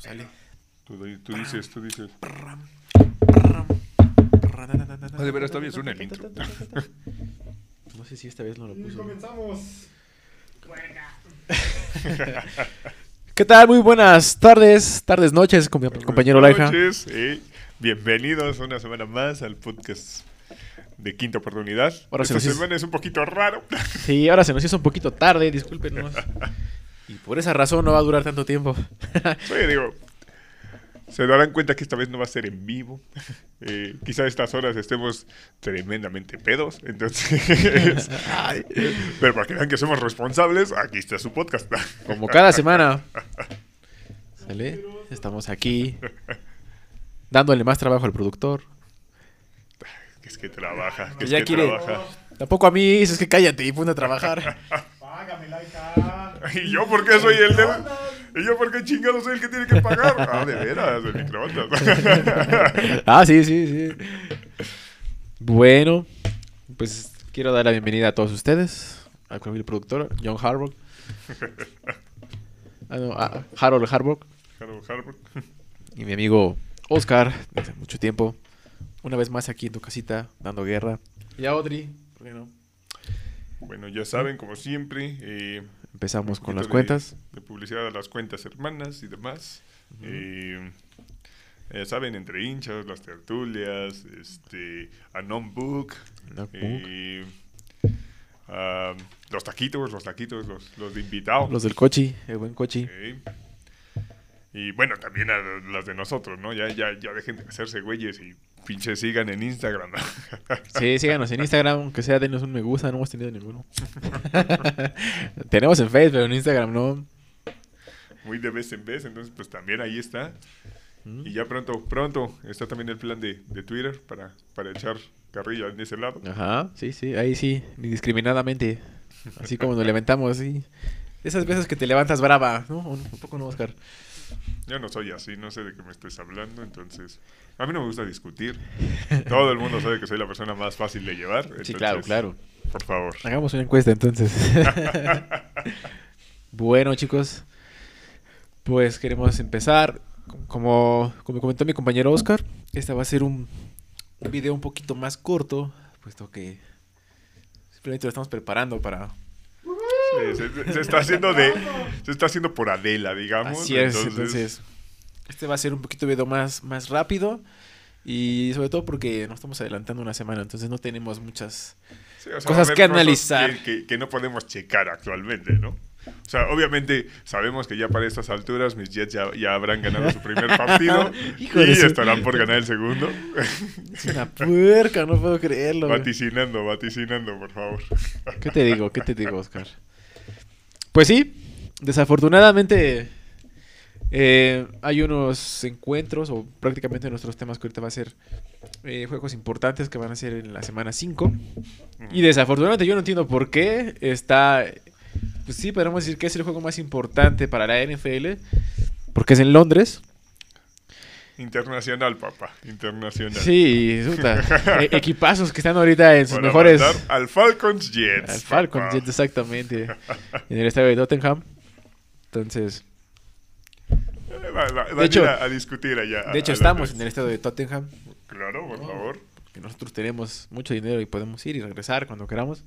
Sale. Tú, tú dices, tú dices. Ah, de veras, todavía suena el intro. No sé si esta vez no lo Y puso. comenzamos. ¿Qué tal? Muy buenas tardes, tardes, noches, con mi compañero Buenas Laija. noches, eh. Bienvenidos una semana más al podcast de Quinta Oportunidad. Ahora se Esta nos hizo- semana es un poquito raro. Sí, ahora se nos hizo un poquito tarde, discúlpenos. Y por esa razón no va a durar tanto tiempo. Sí, digo, se darán cuenta que esta vez no va a ser en vivo. Eh, quizá a estas horas estemos tremendamente pedos. Entonces, Ay, pero para que vean que somos responsables, aquí está su podcast. como cada semana. ¿Sale? Estamos aquí dándole más trabajo al productor. Es que trabaja, que es que quiere- trabaja. Tampoco a mí, es que cállate y ponte a trabajar. Págame, laica. ¿Y yo por qué soy el del... ¿Y yo por qué chingado soy el que tiene que pagar? Ah, de veras, el microondas. Ah, sí, sí, sí. Bueno, pues quiero dar la bienvenida a todos ustedes. Al el productor, John Harbaugh. Ah, no, a Harold Harbaugh. Harold Harvard. Y mi amigo Oscar, desde mucho tiempo. Una vez más aquí en tu casita, dando guerra. Y a Audrey, ¿por qué no? Bueno, ya saben, como siempre, eh, Empezamos con las de- cuentas. De, publicidad a las cuentas hermanas y demás. Eh, ya saben, entre hinchas, las tertulias, este, Anon Book, Notebook. eh, los taquitos, los taquitos, los, los de invitado. Los del cochi, el buen cochi. Ok. Y bueno, también a las de nosotros, ¿no? Ya, ya, ya dejen de hacerse güeyes y pinche sigan en Instagram. Sí, síganos en Instagram, aunque sea denos un me gusta, no hemos tenido ninguno. Tenemos en Facebook, pero en Instagram no. Muy de vez en vez, entonces pues también ahí está. Mm. Y ya pronto, pronto está también el plan de, de Twitter para, para echar carrilla en ese lado. Ajá, sí, sí, ahí sí, indiscriminadamente. Así como nos levantamos, sí. Esas veces que te levantas brava, ¿no? Un poco no, Oscar. Yo no soy así, no sé de qué me estés hablando, entonces a mí no me gusta discutir. Todo el mundo sabe que soy la persona más fácil de llevar. Sí, claro, claro. Por favor. Hagamos una encuesta entonces. bueno, chicos, pues queremos empezar. Como, como comentó mi compañero Oscar, este va a ser un, un video un poquito más corto, puesto que simplemente lo estamos preparando para... Sí, se, se está haciendo de, se está haciendo por Adela, digamos. Así es, entonces este va a ser un poquito video más, más rápido y sobre todo porque nos estamos adelantando una semana, entonces no tenemos muchas... Sí, o sea, Cosas que analizar. Que, que- que no podemos checar actualmente, ¿no? O sea, obviamente sabemos que ya para estas alturas mis Jets ya, ya habrán ganado su primer partido Hijo y estarán por ganar el segundo. Es una puerca, no puedo creerlo. vaticinando, vaticinando, por favor. ¿Qué te digo? ¿Qué te digo, Oscar? Pues sí, desafortunadamente eh, hay unos encuentros, o prácticamente nuestros temas que ahorita va a ser eh, juegos importantes que van a ser en la semana 5. Y desafortunadamente yo no entiendo por qué está... Pues sí, podemos decir que es el juego más importante para la NFL, porque es en Londres. Internacional, papá, internacional. Sí, puta, e- equipazos que están ahorita en sus Para mejores... al Falcons Jets. Al Falcon, papá. Jets, exactamente. en el estadio de Tottenham. Entonces, Eh, va- va- van a hecho- a, a discutir allá. de hecho, estamos en el estadio de Tottenham. Claro, por No. favor. Que nosotros tenemos mucho dinero y podemos ir y regresar cuando queramos.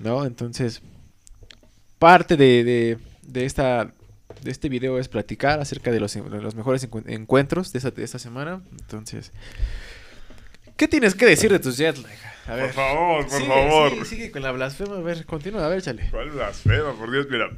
¿No? Entonces, parte de, de, de esta de este video es platicar acerca de los, de los mejores encu- encuentros de esta, de esta semana. Entonces, ¿qué tienes que decir de tus Jets? Leja? A Por favor, por Sigue, favor. Sigue, sigue con la blasfema. A ver, continúa. A ver, chale. ¿Cuál blasfema? Por Dios, mira.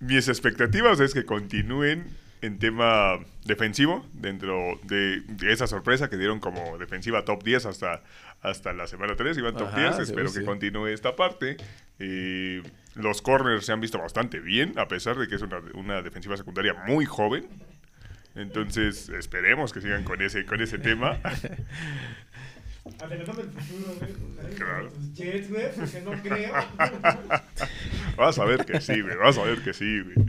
Mis expectativas es que continúen en tema defensivo dentro de, de esa sorpresa que dieron como defensiva top 10 hasta, hasta la semana 3, iban top Ajá, 10, sí, espero sí. que continúe esta parte. Eh, los corners se han visto bastante bien, a pesar de que es una, una defensiva secundaria muy joven. Entonces, esperemos que sigan con ese, con ese tema. Adelantando el futuro, güey. Claro. Tus Jets, güey, porque no creo. Vas a ver que sí, güey. Vas a ver que sí, güey.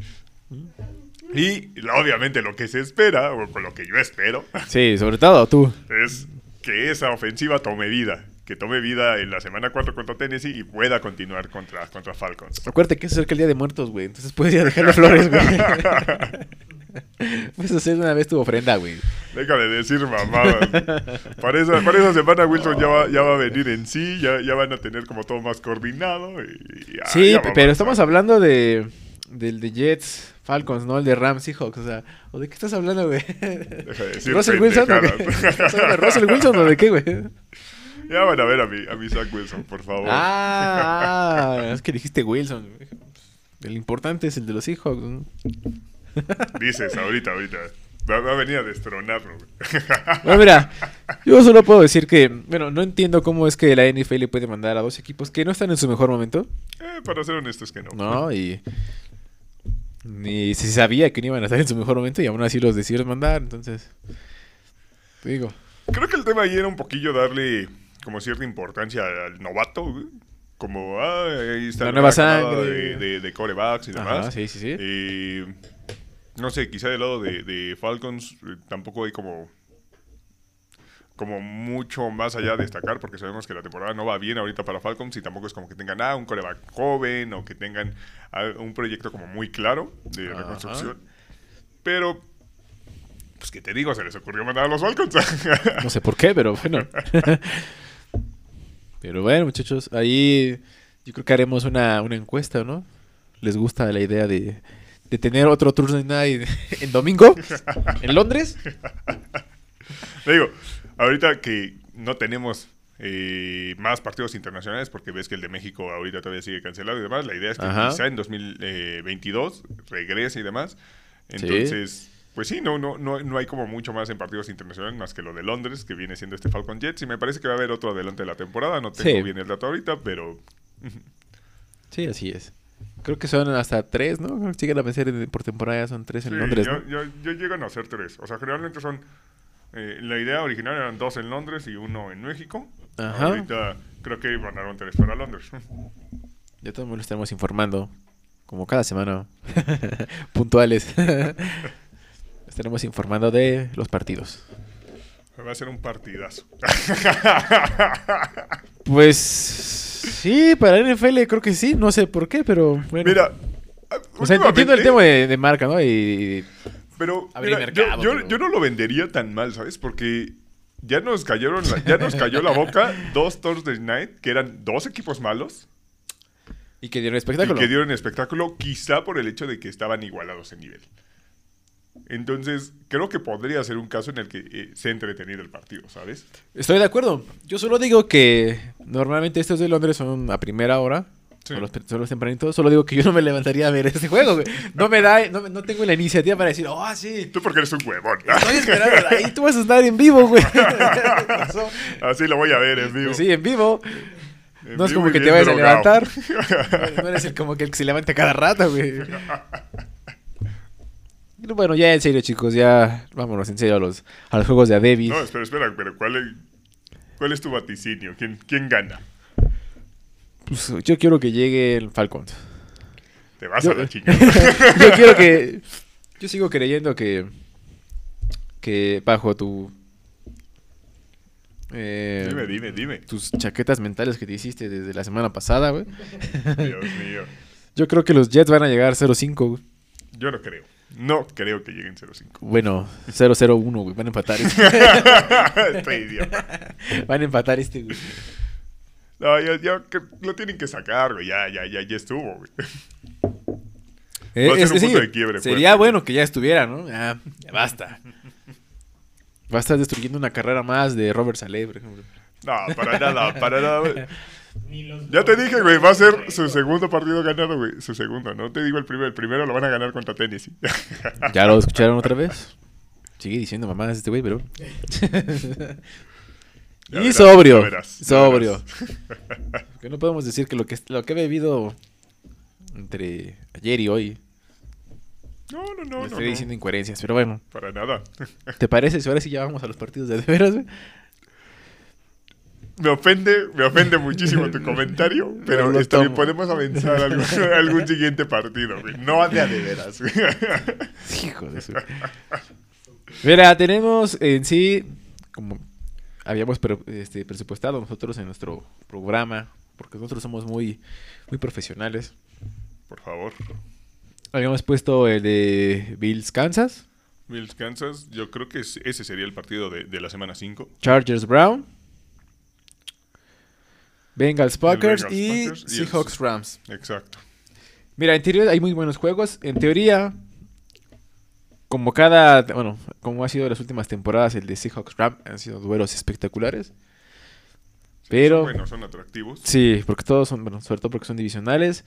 Y obviamente lo que se espera, o con lo que yo espero, Sí, sobre todo tú. es que esa ofensiva tome vida. Que tome vida en la semana 4 contra Tennessee y pueda continuar contra, contra Falcons. Acuérdate que es cerca el día de muertos, güey. Entonces puedes ir a dejarle flores, güey. Pues hacer una vez tu ofrenda, güey. Deja de decir mamadas. Para esa, para esa semana Wilson ya va, ya va a venir en sí, ya, ya van a tener como todo más coordinado. Y, y ya- Sí, ya pero estamos hablando de del de Jets, Falcons, no el de Rams Seahawks, o sea, ¿o de qué estás hablando, güey? Deja de decir ¿Russell Wilson Russell Wilson o de qué, güey? Ya van a ver a mi, a mi Zach Wilson, por favor. Ah, es que dijiste Wilson. El importante es el de los Seahawks. ¿no? Dices ahorita, ahorita. Va, va a venir a destronarlo. Bueno, mira, yo solo puedo decir que, bueno, no entiendo cómo es que la NFL puede mandar a dos equipos que no están en su mejor momento, Eh, para ser honestos que no. ¿no? Y ni se sabía que no iban a estar en su mejor momento y aún así los decidieron mandar, entonces, te digo. Creo que el tema ahí era un poquillo darle como cierta importancia al novato, güey. Como, ah, ahí está La nueva sangre. de, de, de corebacks y demás. Ajá, sí, sí, sí. Eh, no sé, quizá del lado de, de Falcons eh, tampoco hay como como mucho más allá de destacar porque sabemos que la temporada no va bien ahorita para Falcons y tampoco es como que tengan ah, un coreback joven o que tengan ah, un proyecto como muy claro de Ajá. reconstrucción. Pero, pues que te digo, se les ocurrió mandar a los Falcons. No sé por qué, pero bueno. pero bueno, muchachos, ahí yo creo que haremos una, una encuesta, ¿no? ¿Les gusta la idea de, de tener otro Thursday Night en domingo? ¿En Londres? Le digo, ahorita que no tenemos eh, más partidos internacionales, porque ves que el de México ahorita todavía sigue cancelado y demás, la idea es que Ajá. quizá en 2022 regrese y demás. Entonces, pues sí, no, no, no, no hay como mucho más en partidos internacionales más que lo de Londres, que viene siendo este Falcon Jets, y me parece que va a haber otro adelante de la temporada, no tengo Sí. bien el dato ahorita, pero Sí, así es. Creo que son hasta tres, ¿no? Siguen a vencer en- por temporada, son tres en sí, Londres, yo, ¿no? yo- yo llegan a ser tres. O sea, generalmente son... eh, la idea original eran dos en Londres y uno en México. Ajá. Ahorita creo que mandaron tres para Londres. De todos lo estaremos informando, como cada semana, puntuales. estaremos informando de los partidos. Va a ser un partidazo. Pues sí, para NFL creo que sí, no sé por qué, pero bueno. Mira, o sea, entiendo el tema de, de marca, ¿no? Y, Pero mira, yo, mercado, yo- pero- yo no lo vendería tan mal, ¿sabes? Porque ya nos cayeron, la- ya nos cayó la boca dos Thursday Night, que eran dos equipos malos y que dieron y espectáculo. que dieron espectáculo, quizá por el hecho de que estaban igualados en nivel. Entonces, creo que podría ser un caso en el que eh, se entretenido el partido, ¿sabes? Estoy de acuerdo. Yo solo digo que normalmente estos de Londres son a primera hora. Sí. Son, los, son los tempranitos. Solo digo que yo no me levantaría a ver este juego, güey. No me da, no, no tengo la iniciativa para decir, oh, sí. Tú porque eres un huevón. Estoy esperando. Ahí tú vas a estar en vivo, güey. Así lo voy a ver en vivo. Sí, en vivo. En No es como que te vayas a levantar. No eres el, como que el que se levanta cada rato, güey. Bueno, ya en serio, chicos, ya vámonos en serio a los, a los juegos de Adebis. No, espera, espera, pero ¿cuál es, cuál es tu vaticinio? ¿Quién, quién gana? Pues, yo quiero que llegue el Falcons. Te vas Yo- a la chingada. yo quiero que. Yo sigo creyendo que. Que bajo tu. eh, dime, dime, dime. Tus chaquetas mentales que te hiciste desde la semana pasada, güey. Dios mío. Yo creo que los Jets van a llegar 0-5, güey. Yo no creo. No creo que lleguen 0-5. Bueno, 0-0-1, güey. Van a empatar este. Estoy idiota. Van a empatar este, güey. No, ya, ya que lo tienen que sacar, güey. Ya, ya, ya, ya estuvo, güey. Eh, Va a ser este un sí, punto de quiebre Sería fuerte. bueno que ya estuviera, ¿no? Ya, ya basta. Va a estar destruyendo una carrera más de Robert Saleh, por ejemplo. No, para nada, para nada. Güey. Ni los Ya te dije, güey, va a ser su segundo partido ganado, güey. Su segundo, no te digo el primero. El primero lo van a ganar contra Tennessee. ¿Ya lo escucharon otra vez? Sigue diciendo mamás este güey, pero... Ya y verás, sobrio. ya verás, ya sobrio. verás. Que no podemos decir que lo que, lo que he bebido entre ayer y hoy No, no, no, no. estoy no. diciendo incoherencias, pero bueno. Para nada. ¿Te parece si ahora sí ya vamos a los partidos de de veras, güey? Me ofende, me ofende muchísimo tu comentario, pero lo está bien, tomo. podemos avanzar a algún, a algún siguiente partido, güey. No de a de veras. Hijo de su... Mira, tenemos en sí, como habíamos pre- este, presupuestado nosotros en nuestro programa, porque nosotros somos muy, muy profesionales. Por favor. Habíamos puesto el de Bills Kansas. Bills Kansas, yo creo que es- ese sería el partido de, de la semana 5. Chargers Brown. Bengals Packers Bengals, y Packers y el- Seahawks Rams. Exacto. Mira, en teoría hay muy buenos juegos. En teoría, como cada, bueno, como ha sido las últimas temporadas, el de Seahawks Rams han sido duelos espectaculares. Pero, Son buenos, son atractivos. sí, porque todos son, bueno, sobre todo porque son divisionales.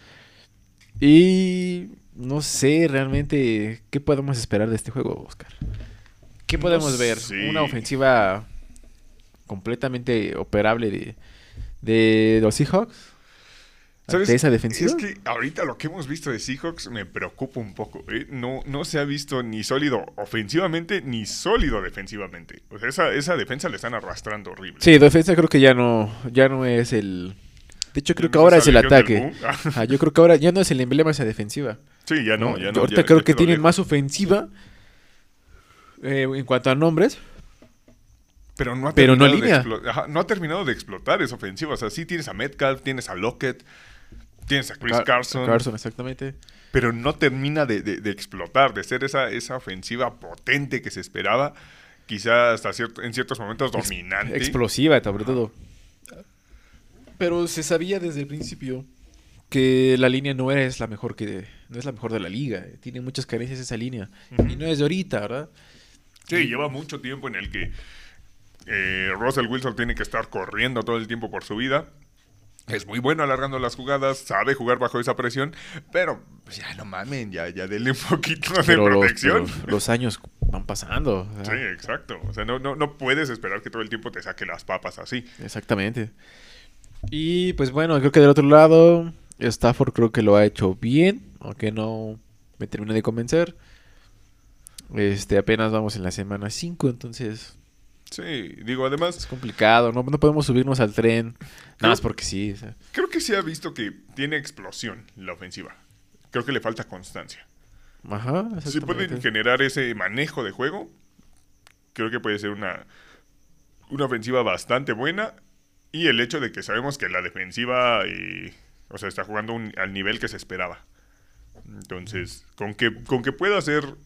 Y no sé realmente qué podemos esperar de este juego, Oscar. ¿Qué No podemos ver? sé. Una ofensiva completamente operable de, de los Seahawks. ¿Sabes? ¿Ante esa defensiva? Es que ahorita lo que hemos visto de Seahawks me preocupa un poco. ¿eh? No, no se ha visto ni sólido ofensivamente ni sólido defensivamente. O sea, esa, esa defensa le están arrastrando horrible. Sí, defensa creo que ya no, ya no es el. De hecho, creo que ¿No ahora es el ataque. Ah, yo creo que ahora ya no es el emblema esa defensiva. sí, ya no, ya no. Ahorita ya- creo ya que tienen lejos. más ofensiva eh, en cuanto a nombres. Pero no ha pero no terminado de línea. explo- ajá, no ha terminado de explotar esa ofensiva. O sea, sí tienes a Metcalf, tienes a Lockett, tienes a Chris Car- Carson, Carson, exactamente. pero no termina de, de- de explotar, de ser esa, esa ofensiva potente que se esperaba. Quizá hasta cierto, en ciertos momentos Ex- dominante. Explosiva, sobre todo. Pero se sabía desde el principio que la línea no es la mejor que no es la mejor de la liga. Tiene muchas carencias esa línea. Y no es de ahorita, ¿verdad? Sí, lleva mucho tiempo en el que eh, Russell Wilson tiene que estar corriendo todo el tiempo por su vida. Es muy bueno alargando las jugadas, sabe jugar bajo esa presión, pero pues, ya no mamen, ya, ya denle un poquito de Pero los, protección. pero los años van pasando. o sea, Sí, exacto. O sea, no, no, no puedes esperar que todo el tiempo te saque las papas así. Exactamente. Y pues bueno, creo que del otro lado, Stafford creo que lo ha hecho bien, aunque no me termina de convencer. Este, apenas vamos en la semana 5, entonces Sí, digo, además, es complicado, no, no podemos subirnos al tren, nada más porque sí. o sea. creo que se ha visto que tiene explosión la ofensiva. Creo que le falta constancia. Ajá, Si pueden generar ese manejo de juego, creo que puede ser una, una ofensiva bastante buena. Y el hecho de que sabemos que la defensiva eh, o sea, está jugando un- al nivel que se esperaba. Entonces, con que, con que pueda ser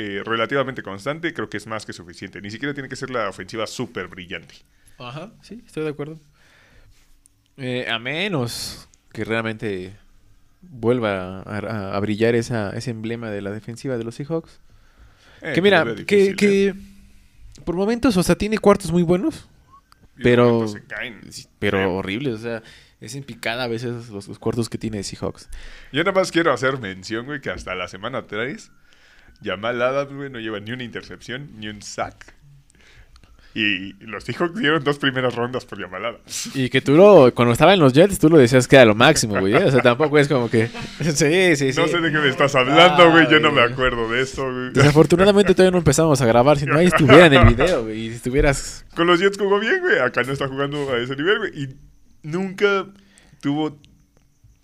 eh, relativamente constante, creo que es más que suficiente. Ni siquiera tiene que ser la ofensiva súper brillante. Ajá, sí, estoy de acuerdo. Eh, a menos que realmente vuelva a, a- a brillar esa, ese emblema de la defensiva de los Seahawks. Eh, que mira, que, por momentos, o sea, tiene cuartos muy buenos, Y pero- caen. pero horribles, o sea, es en picada a veces los, los cuartos que tiene Seahawks. Yo nada más quiero hacer mención, güey, que hasta la semana 3, Jamal Adams, güey, no lleva ni una intercepción, ni un sack. Y los Seahawks dieron dos primeras rondas por Jamal Adams. Y que tú lo, cuando estaba en los Jets, tú lo decías que era lo máximo, güey. ¿eh? O sea, tampoco es como que... Sí, sí, sí. No sé de qué me estás hablando, güey, yo no me acuerdo de eso, güey. Desafortunadamente todavía no empezamos a grabar, si no ahí estuviera en el video, güey. Y si estuvieras... Con los Jets jugó bien, güey, acá no está jugando a ese nivel, güey. Y nunca tuvo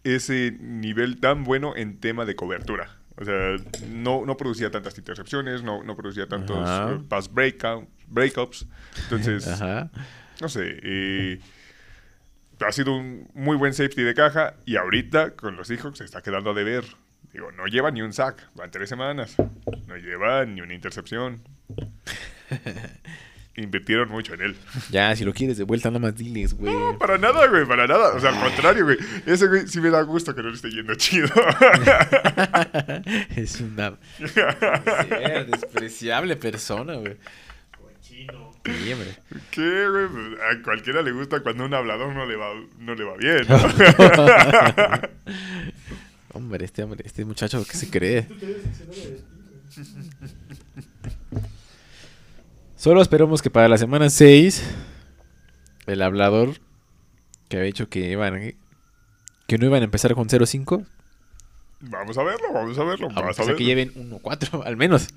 ese nivel tan bueno en tema de cobertura. O sea, no, no producía tantas intercepciones, no, no producía tantos eh, pass breakout, breakups. Entonces, Ajá. no sé, eh, ha sido un muy buen safety de caja y ahorita con los Seahawks se está quedando a deber. Digo, no lleva ni un sack, van tres semanas. No lleva ni una intercepción. Invirtieron mucho en él. Ya, si lo quieres de vuelta, nada más diles, güey. No, para nada, güey, para nada. O sea, al contrario, güey. Ese güey sí me da gusto que no le esté yendo chido. es una sí, despreciable persona, güey. Cochino. Sí, hombre. ¿Qué, güey? Pues, A cualquiera le gusta cuando un hablador no le va, no le va bien. ¿no? Hombre, este hombre, este muchacho que se cree. Tú te debes seccionar de despido. Solo esperamos que para la semana 6 el hablador que había dicho que iban que no iban a empezar con 0-5, Vamos a verlo, vamos a verlo. Vamos a sea verlo. que lleven 1-4 al menos.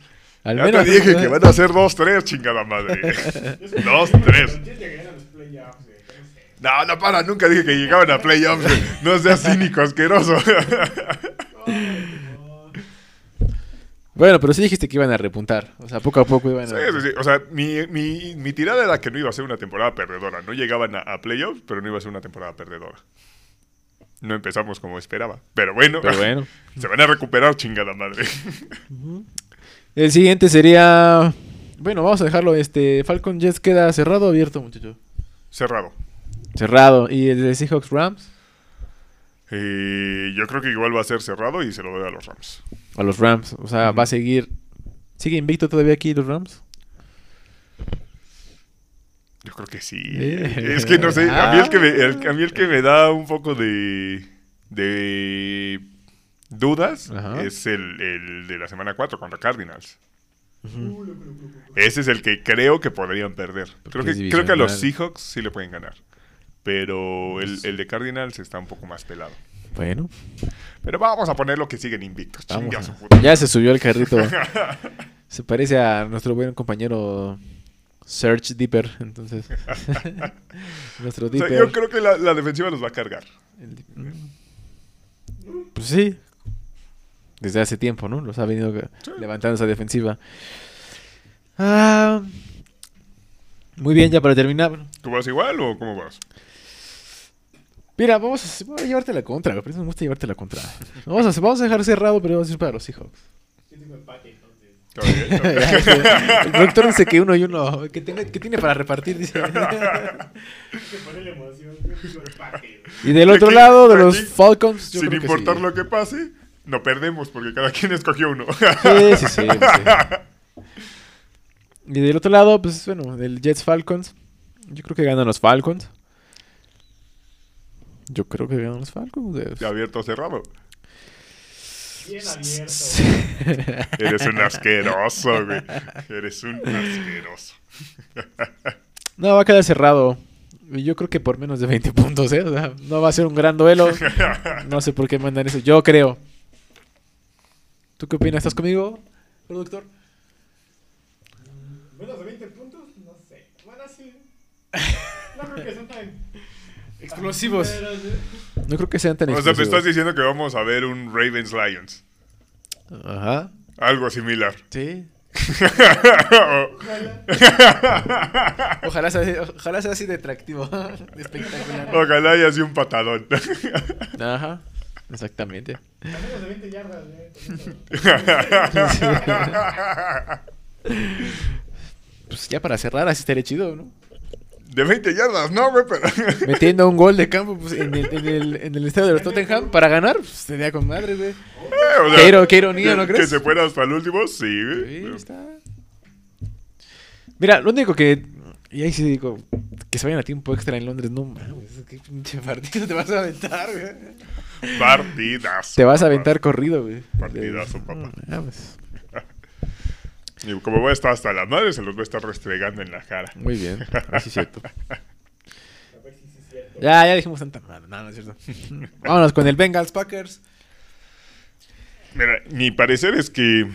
Al Ya menos te dije que van a ser 2-3, chingada madre. 2-3. Los Jets llegarían a los playoffs, güey. yo no. No, no para, nunca dije que llegaban a playoffs. No seas cínico, asqueroso. No, Bueno, pero sí dijiste que iban a repuntar, o sea, poco a poco iban a Sí, sí, sí. O sea, mi, mi, mi tirada era que no iba a ser una temporada perdedora. No llegaban a, a playoffs, pero no iba a ser una temporada perdedora. No empezamos como esperaba. Pero bueno, Pero bueno. se van a recuperar, chingada madre. El siguiente sería. Bueno, vamos a dejarlo. Este. Falcon Jets queda cerrado o abierto, muchacho. Cerrado. Cerrado. ¿Y el de Seahawks Rams? Eh, yo creo que igual va a ser cerrado y se lo doy a los Rams. A los Rams. O sea, va a seguir. ¿Sigue invicto todavía aquí los Rams? Yo creo que sí. Eh. Es que no sé, a mí el que me, el- a mí el que me da un poco de, de dudas Ajá. es el, el de la semana 4 contra Cardinals. Uh. Ese es el que creo que podrían perder. Creo que, creo que a los. Seahawks sí le pueden ganar. Pero el, el de Cardinals está un poco más pelado. Bueno, Pero vamos a ponerlo que siguen invictos. vamos. Chingue a a- su puta. Ya se subió el carrito. se parece a nuestro buen compañero Search Dipper. Entonces, nuestro O sea, Dipper. yo creo que la, la defensiva los va a cargar. El mm. Pues sí. Desde hace tiempo, ¿no? Los ha venido Sí. levantando esa defensiva. Ah, muy bien, ya para terminar. ¿Tú vas igual o cómo vas? Mira, vamos a, voy a llevarte la contra. eso me gusta llevarte la contra. Vamos a, vamos a dejar cerrado, pero vamos a ir para los Seahawks. Yo tengo el productor dice que uno y uno. Que, tenga- que tiene para repartir, dice. Y del otro lado, de los Falcons, yo Sin creo que importar sí. lo que pase, no perdemos porque cada quien escogió uno. Sí, sí, sí, sí. Y del otro lado, pues bueno, del Jets Falcons. Yo creo que ganan los Falcons. Yo creo que ganan los Falcons. De abierto o cerrado. Bien abierto. Eres un asqueroso, güey. Eres un asqueroso. No, va a quedar cerrado. Yo creo que por menos de 20 puntos, ¿eh? O sea, no va a ser un gran duelo. No sé por qué mandan eso. Yo creo. ¿Tú qué opinas? ¿Estás conmigo, productor? Menos de 20 puntos, no sé. Bueno, sí. No creo que son tan. Explosivos. No creo que sean tan O sea, me estás explosivos. diciendo que vamos a ver un Ravens Lions. Ajá. Algo similar. Sí. Ojalá. Ojalá sea, ojalá sea así de atractivo. de espectacular. Ojalá y así un patadón. Ajá. Exactamente. A menos de 20 yardas, ¿eh? Pues ya para cerrar, así estaría chido, ¿no? De 20 yardas, no, güey, pero. Metiendo un gol de campo pues, en, el, en, el, en el estadio de los Tottenham para ganar, pues sería con madre, güey. O sea, Qué iro- qué ironía, que- ¿no Que crees? se fuera hasta el último, sí, güey. Sí, Pero- está. Mira, lo único que. Y ahí sí digo. Que se vayan a tiempo extra en Londres, no mames. Qué pinche partido te vas a aventar, güey. Partidazo. Te vas a papá. aventar corrido, güey. Partidazo, papá. No mames. Y como voy a estar hasta la madre, se los voy a estar restregando en la cara. Muy bien, así es cierto. A ver si sí es cierto. Ya, ya dijimos tanta madre. No, no es cierto. Vámonos con el Bengals Packers. Mira, mi parecer es que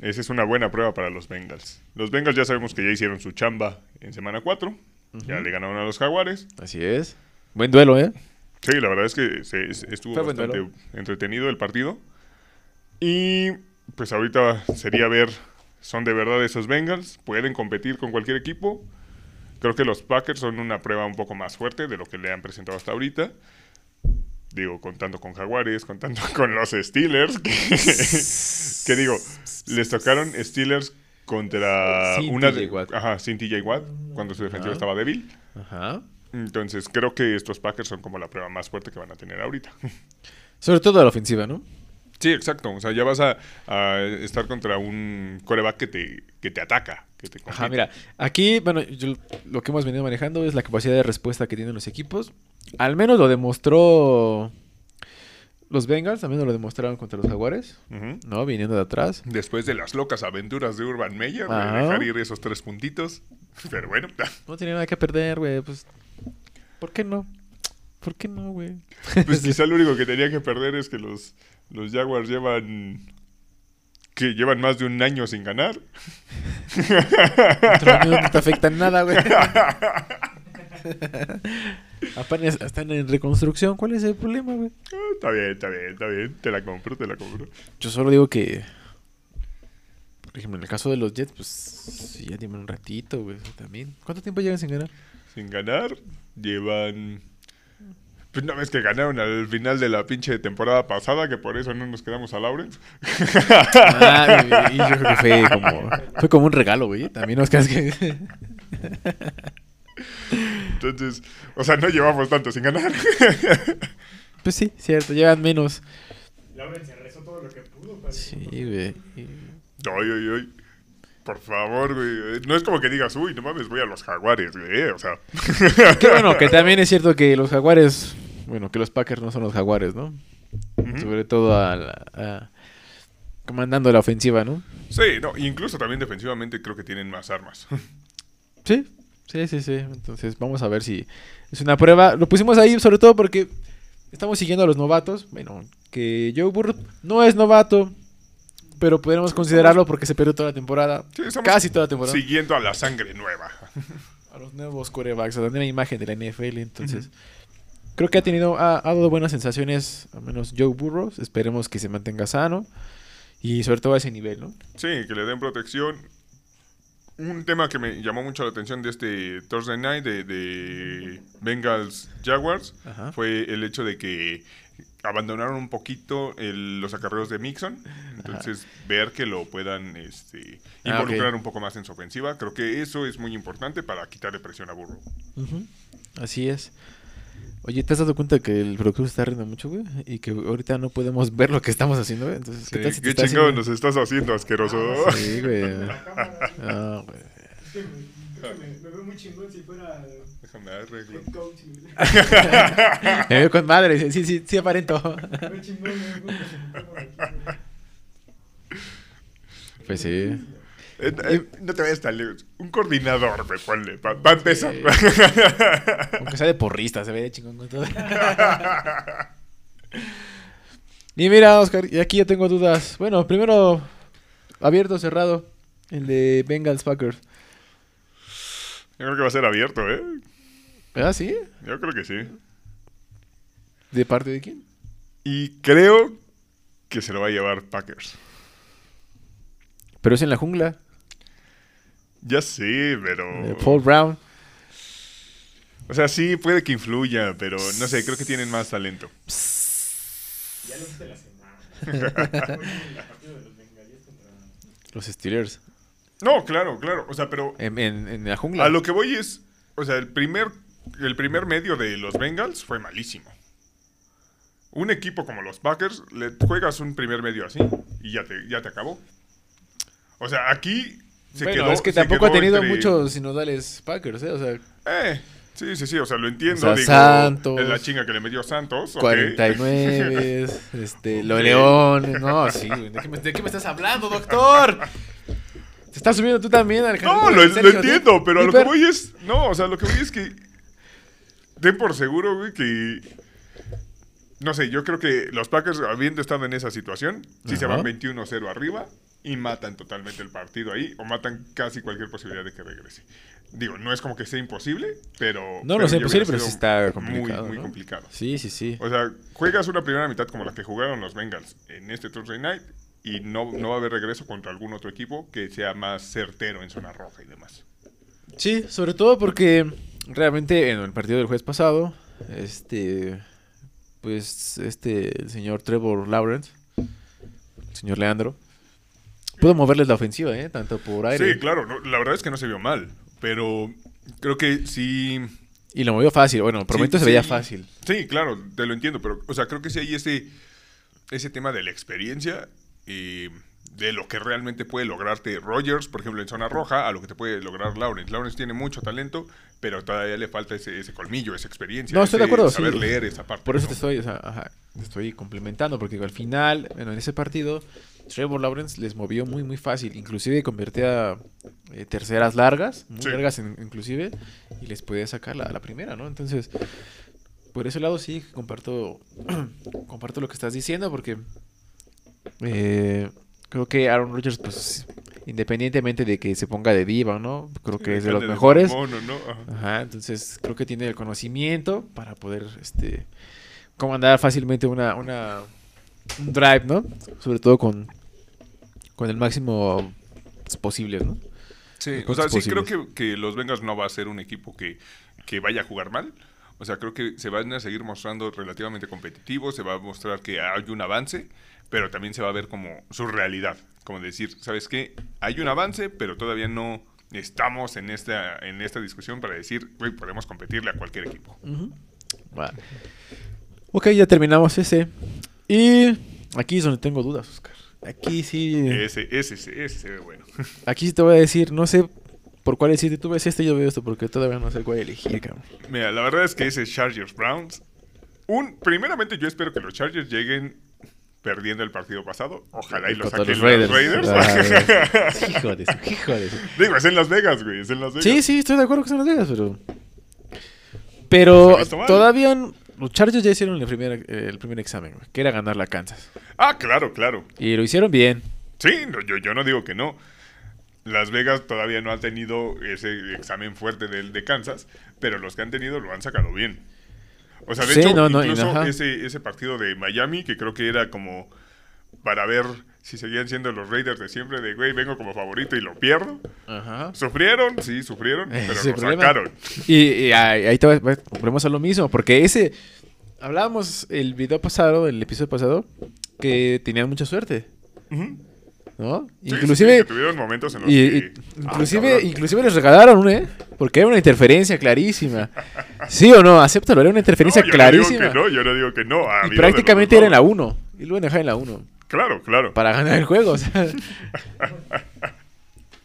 esa es una buena prueba para los Bengals. Los Bengals ya sabemos que ya hicieron su chamba en semana 4. Ya le ganaron a los Jaguares. Así es. Buen duelo, ¿eh? Sí, la verdad es que se- estuvo Fue bastante entretenido el partido. Y pues ahorita sería ver, ¿son de verdad esos Bengals? ¿Pueden competir con cualquier equipo? Creo que los Packers son una prueba un poco más fuerte de lo que le han presentado hasta ahorita. Digo, contando con Jaguares, contando con los Steelers, que, que digo, les tocaron Steelers contra Sin una TJ de, Watt. ajá, sin TJ Watt, cuando su defensiva estaba débil. Ajá. Entonces, creo que estos Packers son como la prueba más fuerte que van a tener ahorita. Sobre todo a la ofensiva, ¿no? Sí, exacto. O sea, ya vas a, a estar contra un coreback que te, que te ataca, que te Ajá, mira, aquí, bueno, yo- lo que hemos venido manejando es la capacidad de respuesta que tienen los equipos. Al menos lo demostró los Bengals, también lo demostraron contra los Jaguares. ¿no? Viniendo de atrás. Después de las locas aventuras de Urban Meyer, de dejar ir esos tres puntitos. Pero bueno, No tiene nada que perder, güey, pues... ¿Por qué no? ¿Por qué no, güey? pues quizá lo único que tenía que perder es que los, los Jaguars llevan que llevan más de un año sin ganar. No te afecta en nada, güey. Apenas están en reconstrucción, ¿cuál es el problema, güey? Ah, está bien, está bien, está bien. Te la compro, te la compro. Yo solo digo que... Por ejemplo, en el caso de los Jets, pues... Ya tienen un ratito, güey, también. ¿Cuánto tiempo llegan sin ganar? Sin ganar, llevan Pues no ves que ganaron al final de la pinche temporada pasada, que por eso no nos quedamos a Lawrence. Ah, y- y yo creo que fue como, fue como un regalo, güey. También nos creas que... Entonces, o sea, no llevamos tanto sin ganar. Pues sí, cierto, llevan menos. Lauren se rezó todo lo que pudo. para Sí, güey. y- Ay, ay, ay. Por favor, güey. No es como que digas, uy, no mames, voy a los jaguares, güey. eh, O sea, Qué bueno, que también es cierto que los jaguares... Bueno, que los Packers no son los jaguares, ¿no? Sobre todo a la- a- comandando la ofensiva, ¿no? sí, no, incluso también defensivamente creo que tienen más armas. Sí, sí, sí, sí. Entonces vamos a ver si es una prueba. Lo pusimos ahí sobre todo porque estamos siguiendo a los novatos. Bueno, que Joe Burrow no es novato, pero podemos considerarlo porque se perdió toda la temporada. Sí, Casi toda la temporada. Siguiendo a la sangre nueva. A los nuevos corebacks, a la nueva imagen de la NFL. Entonces, creo que ha tenido, ha, ha dado buenas sensaciones, al menos Joe Burrow. Esperemos que se mantenga sano y sobre todo a ese nivel, ¿no? Sí, que le den protección. Un tema que me llamó mucho la atención de este Thursday Night de, de Bengals Jaguars Ajá. fue el hecho de que abandonaron un poquito el- los acarreos de Mixon. Entonces, ver que lo puedan este, Ah, involucrar un poco más en su ofensiva. Creo que eso es muy importante para quitarle presión a Burrow. Así es. Oye, ¿te has dado cuenta que el productor está riendo mucho, güey? Y que ahorita no podemos ver lo que estamos haciendo, güey. Entonces, ¿qué Sí, tal si te ¿Qué está chingado haciendo- nos estás haciendo, asqueroso? Sí, güey. Sí. Ah, güey. Es que me, me, me veo muy chingón si fuera Déjame arreglo. coach. güey. Me veo con madre, sí, sí, sí aparento. Me veo chingón, me veo güey. Pues sí. Eh, eh, no te vayas tan lejos. Un coordinador, me ponle. Va a empezar. Aunque sea de porrista, se ve de chingón con todo. Y mira, Oscar, y aquí ya tengo dudas. Bueno, primero, abierto o cerrado. El de Bengals Packers. Yo creo que va a ser abierto, ¿eh? ¿Verdad? Sí. Yo creo que sí. ¿De parte de quién? Y creo que se lo va a llevar Packers. Pero es en la jungla. Ya sé, pero. de Paul Brown. O sea, sí, puede que influya, pero no sé, creo que tienen más talento. Ya lo viste la semana. Los bengalíes contra. Los Steelers. No, claro, claro. O sea, pero En, en- en la jungla. a lo que voy es. O sea, el primer, el primer medio de los Bengals fue malísimo. Un equipo como los Packers, le juegas un primer medio así y ya te, ya te acabó. O sea, aquí se bueno, quedó. es que tampoco ha tenido entre- muchos sinodales Packers, ¿eh? O sea, Eh, sí, sí, sí, o sea, lo entiendo. O sea, digo, Santos, es la chinga que le metió Santos. ok. 49, este, lo Ok. León. No, sí, güey. ¿De qué, me, de qué me estás hablando, doctor? Te estás subiendo tú también al No, lo, entiendo, pero a lo que voy es. No, o sea, lo que voy es que. Den por seguro, güey, que. No sé, yo creo que los Packers, habiendo estado en esa situación, sí se van 21-0 arriba y matan totalmente el partido ahí, o matan casi cualquier posibilidad de que regrese. Digo, no es como que sea imposible, pero. No, no es imposible, pero sí está complicado. Muy, muy ¿no? complicado. Sí, sí, sí. O sea, juegas una primera mitad como la que jugaron los Bengals en este Thursday Night y no, no va a haber regreso contra algún otro equipo que sea más certero en zona roja y demás. Sí, sobre todo porque realmente en el partido del jueves pasado, este, pues, este, el señor Trevor Lawrence, el señor Leandro, pudo moverles la ofensiva, ¿eh? Tanto por aire. Sí, claro, no, la verdad es que no se vio mal, pero creo que sí... Y lo movió fácil. Bueno, por Sí, se sí. veía fácil. Sí, claro, te lo entiendo, pero, o sea, creo que sí hay ese, ese tema de la experiencia y de lo que realmente puede lograrte Rogers, por ejemplo, en zona roja, a lo que te puede lograr Lawrence. Lawrence tiene mucho talento, pero todavía le falta ese, ese colmillo, esa experiencia. No, estoy de acuerdo, Saber sí. leer esa parte. Por eso ¿no? te estoy, o sea, ajá, te estoy complementando, porque digo, al final, bueno, en ese partido, Trevor Lawrence les movió muy, muy fácil. Inclusive convertía eh, terceras largas, muy Sí. largas en- inclusive, y les podía sacar la, la primera, ¿no? Entonces, por ese lado sí comparto, comparto lo que estás diciendo, porque eh, creo que Aaron Rodgers, pues, independientemente de que se ponga de diva, ¿no? Creo que es de los mejores. mono, ¿no? Ajá. Ajá, entonces creo que tiene el conocimiento para poder este comandar fácilmente una, una un drive, ¿no? Sobre todo con, con el máximo posible, ¿no? Sí, o sea, sí creo que, que los Bengals no va a ser un equipo que, que vaya a jugar mal. O sea, creo que se van a seguir mostrando relativamente competitivos, se va a mostrar que hay un avance, pero también se va a ver como su realidad. Como decir, ¿sabes qué? Hay un avance, pero todavía no estamos en esta, en esta discusión para decir, güey, podemos competirle a cualquier equipo. Ujú. Vale. Ok, ya terminamos ese. Y aquí es donde tengo dudas, Oscar. Aquí sí. Ese, ese, ese, ese se ve bueno. Aquí sí te voy a decir, no sé por cuál decirte. Tú ves este yo veo esto porque todavía no sé cuál elegir, cabrón. Mira, la verdad es que ese Chargers Browns. Un, primeramente, yo espero que los Chargers lleguen perdiendo el partido pasado. Ojalá y lo Contra saquen los los Raiders. Raiders. Ah, hijo de su- hijo de su- Digo, es en Las Vegas, güey. Es en Las Vegas. Sí, sí, estoy de acuerdo que son las Vegas, pero. Se Pero todavía. Los Chargers ya hicieron el primer, eh, el primer examen, que era ganar la Kansas. Ah, claro, claro. Y lo hicieron bien. Sí, no, yo, yo no digo que no. Las Vegas todavía no ha tenido ese examen fuerte del de Kansas, pero los que han tenido lo han sacado bien. O sea, de Sí, hecho, no, no, incluso ese, ese partido de Miami, que creo que era como para ver si seguían siendo los Raiders de siempre, de güey, vengo como favorito y lo pierdo. Ajá. Sufrieron, sí, sufrieron, Ese pero lo problema. sacaron. Y, y ahí, ahí te va- va- volvemos a lo mismo, porque ese. Hablábamos el video pasado, el episodio pasado, que tenían mucha suerte. ¿no? Sí, inclusive. sí, que tuvieron momentos en los y- que... y- Ah, inclusive, inclusive les regalaron ¿eh? Porque era una interferencia clarísima. ¿Sí o no? Acéptalo, era una interferencia No, yo clarísima. No digo que no, yo no digo que no. ha y prácticamente era en la dos 1. Y lo a dejar en la 1. Claro, claro. Para ganar el juego. o sea.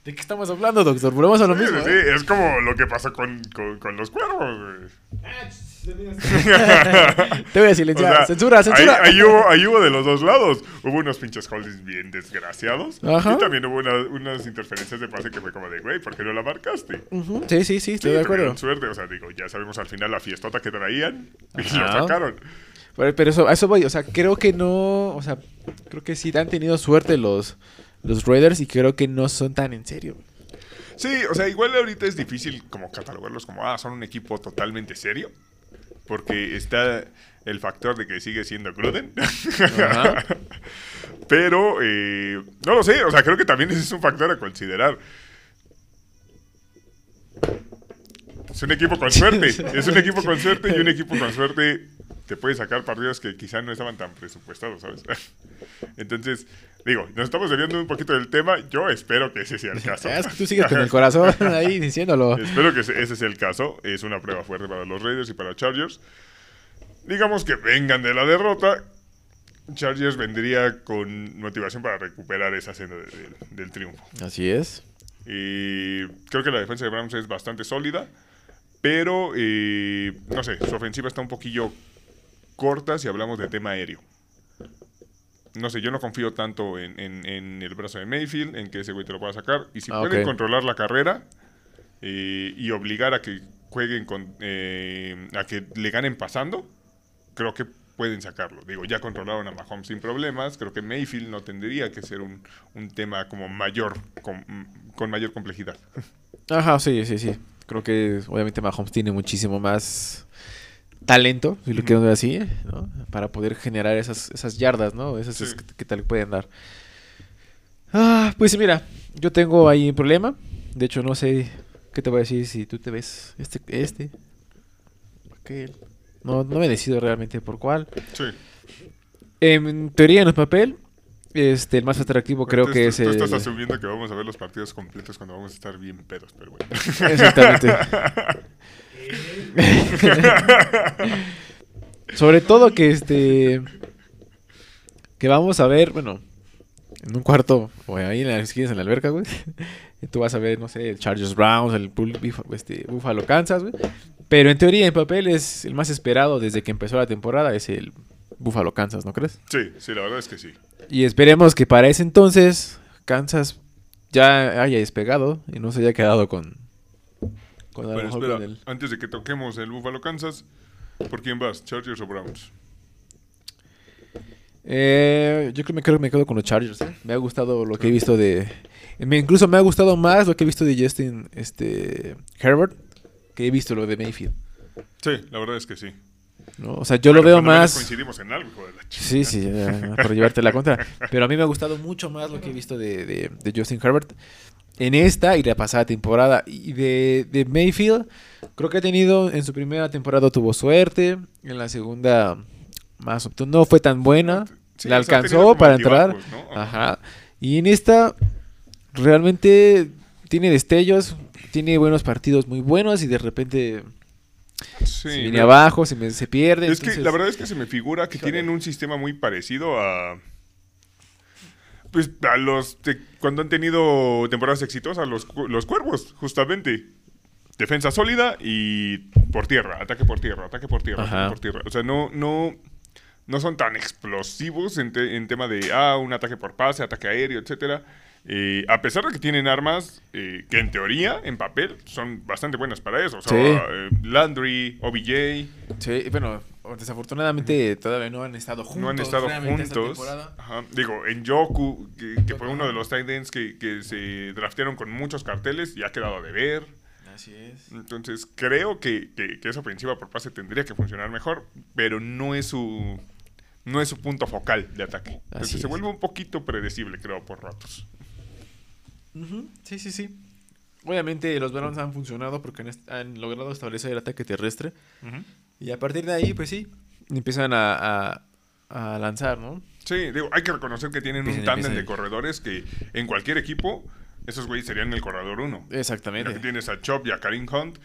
¿De qué estamos hablando, doctor? Volvemos a lo Sí, mismo. sí, ¿eh? es como lo que pasó con, con, con los cuervos, güey. Te voy a O silenciar. sea, censura, censura. Ahí, ahí hubo, ahí hubo de los dos lados. Hubo unos pinches holdings bien desgraciados. Ajá. Y también hubo una- unas interferencias de pase que fue como de, güey, ¿por qué no la marcaste? Ujú, Sí, sí, sí, estoy Sí, de acuerdo. suerte, o sea, digo, ya sabemos al final la fiestota que traían y Ajá. lo sacaron. Pero, pero eso, a eso voy. O sea, creo que no. O sea, creo que sí han tenido suerte los, los Raiders y creo que no son tan en serio. Sí, o sea, igual ahorita es difícil como catalogarlos como, ah, son un equipo totalmente serio. Porque está el factor de que sigue siendo Gruden. Ajá. Pero, eh, no lo sé, o sea, creo que también ese es un factor a considerar. Es un equipo con suerte, es un equipo con suerte y un equipo con suerte te puede sacar partidos que quizá no estaban tan presupuestados, ¿sabes? Entonces, digo, nos estamos desviando un poquito del tema, yo espero que ese sea el caso. Es que tú sigues con el corazón ahí diciéndolo. Espero que ese ese sea el caso. Es una prueba fuerte para los Raiders y para Chargers. Digamos que vengan de la derrota. Chargers vendría con motivación para recuperar esa senda de- de- del triunfo. Así es. Y creo que la defensa de Browns es bastante sólida. Pero, eh, no sé, su ofensiva está un poquillo corta si hablamos de tema aéreo. No sé, yo no confío tanto en, en- en el brazo de Mayfield, en que ese güey te lo pueda sacar. Y si Ah, pueden controlar la carrera eh, y obligar a que jueguen con. eh, a que le ganen pasando, creo que pueden sacarlo. Digo, ya controlaron a Mahomes sin problemas. Creo que Mayfield no tendría que ser un, un tema como mayor, con, con mayor complejidad. Ajá, sí, sí, sí. Creo que obviamente Mahomes tiene muchísimo más talento, si lo quiero ver así, ¿no? Para poder generar esas, esas yardas, ¿no? Esas Sí. que, que tal pueden dar. Ah, pues mira, yo tengo ahí un problema. De hecho, no sé qué te voy a decir si tú te ves este, este, aquel. No, no me decido realmente por cuál. Sí. En teoría, en el papel, este, el más atractivo creo Tú- que tú- es Tú el... estás asumiendo que vamos a ver los partidos completos cuando vamos a estar bien pedos, pero bueno. Exactamente. Sobre todo que este que vamos a ver, bueno, en un cuarto o ahí en las esquinas en la alberca, güey. Tú vas a ver, no sé, el Chargers Browns, el este, Buffalo Kansas, güey. Pero en teoría, en papel es el más esperado desde que empezó la temporada, es el Buffalo Kansas, ¿no crees? Sí, sí, la verdad es que sí. Y esperemos que para ese entonces Kansas ya haya despegado y no se haya quedado con Pero espera, antes de que toquemos el Buffalo Kansas, ¿por quién vas? ¿Chargers o Browns? Eh, yo creo que me, creo que me quedo con los Chargers. ¿eh? Me ha gustado lo que he visto de. me- incluso me ha gustado más lo que he visto de Justin este, Herbert que he visto lo de Mayfield. Sí, la verdad es que sí. ¿no? O sea, yo lo veo más. coincidimos en algo, hijo de la ch- Sí, sí, ya, por llevarte la contra. Pero a mí me ha gustado mucho más lo que he visto de, de- de Justin Herbert. En esta y la pasada temporada. Y de, de Mayfield, creo que ha tenido, en su primera temporada tuvo suerte, en la segunda más o- no fue tan buena, Sí, la alcanzó para entrar. Ajá. Y en esta realmente tiene destellos, tiene buenos partidos muy buenos y de repente Sí, se viene abajo, se, me- se pierde. Es que la verdad es que se me figura que Híjole. tienen un sistema muy parecido a. Pues a los. cuando han tenido temporadas exitosas, los, cu- los cuervos, justamente. Defensa sólida y por tierra, ataque por tierra, ataque por tierra, Ajá. ataque por tierra. O sea, no, no, no son tan explosivos en, te- en tema de ah, un ataque por pase, ataque aéreo, etcétera. Eh, a pesar de que tienen armas eh, que en teoría, en papel, son bastante buenas para eso. O sea, Sí. eh, Landry, OBJ, Sí, bueno, desafortunadamente todavía no han estado juntos. no han estado juntos. Ajá. Digo, en Yoku, que, que fue uno de los tight ends que, que se draftearon con muchos carteles y ha quedado a deber. Así es. Entonces, creo que, que- que esa ofensiva por pase tendría que funcionar mejor, pero no es su no es su punto focal de ataque. Entonces, Así se es. vuelve un poquito predecible, creo, por ratos. Sí, sí, sí. Obviamente los Browns han funcionado porque han, han logrado establecer el ataque terrestre. Y a partir de ahí, pues sí, empiezan a, a- a lanzar, ¿no? Sí, digo, hay que reconocer que tienen un tándem de corredores que en cualquier equipo, esos güeyes serían el corredor uno. Ya que Exactamente. tienes a Chop y a Karim Hunt,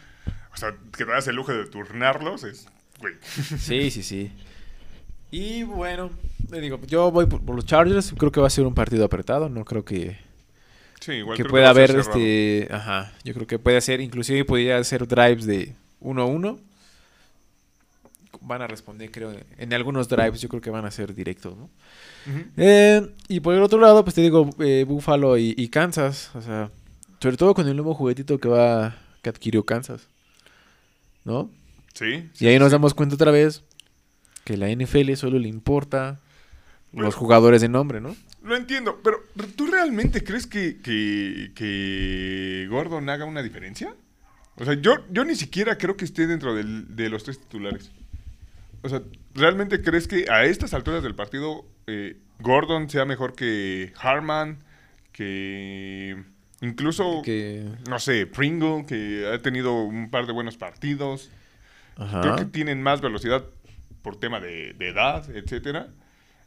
o sea, que te das el lujo de turnarlos, es, güey. Sí, sí, sí. Y bueno, le digo, yo voy por, por los Chargers. Creo que va a ser un partido apretado. No creo que, Sí, igual que creo pueda haber este. Ajá. Yo creo que puede ser, inclusive podría ser drives de 1-1. Van a responder, creo. En algunos drives yo creo que van a ser directos, ¿no? Eh, y por el otro lado, pues te digo, eh, Buffalo y, y Kansas. O sea, sobre todo con el nuevo juguetito que va que adquirió Kansas. ¿No? Sí. Y ahí nos damos cuenta otra vez que la NFL solo le importa Bueno. los jugadores de nombre, ¿no? Lo entiendo, pero ¿tú realmente crees que, que, que Gordon haga una diferencia? O sea, yo, yo ni siquiera creo que esté dentro del- de los tres titulares. O sea, ¿realmente crees que a estas alturas del partido eh, Gordon sea mejor que Harman, que incluso, Que, no sé, Pringle, que ha tenido un par de buenos partidos? ajá. Creo que tienen más velocidad por tema de, de edad, etcétera.